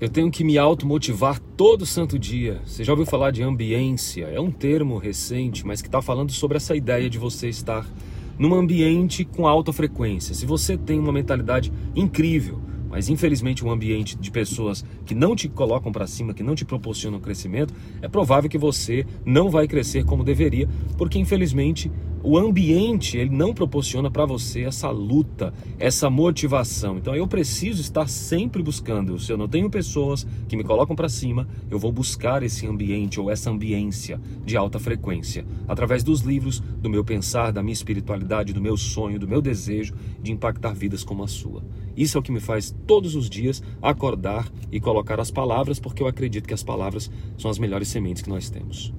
Eu tenho que me automotivar todo santo dia. Você já ouviu falar de ambiência? É um termo recente, mas que está falando sobre essa ideia de você estar num ambiente com alta frequência. Se você tem uma mentalidade incrível, mas infelizmente um ambiente de pessoas que não te colocam para cima, que não te proporcionam crescimento, é provável que você não vai crescer como deveria, porque infelizmente o ambiente ele não proporciona para você essa luta, essa motivação. Então eu preciso estar sempre buscando. Se eu não tenho pessoas que me colocam para cima, eu vou buscar esse ambiente ou essa ambiência de alta frequência através dos livros, do meu pensar, da minha espiritualidade, do meu sonho, do meu desejo de impactar vidas como a sua. Isso é o que me faz todos os dias acordar e colocar as palavras, porque eu acredito que as palavras são as melhores sementes que nós temos.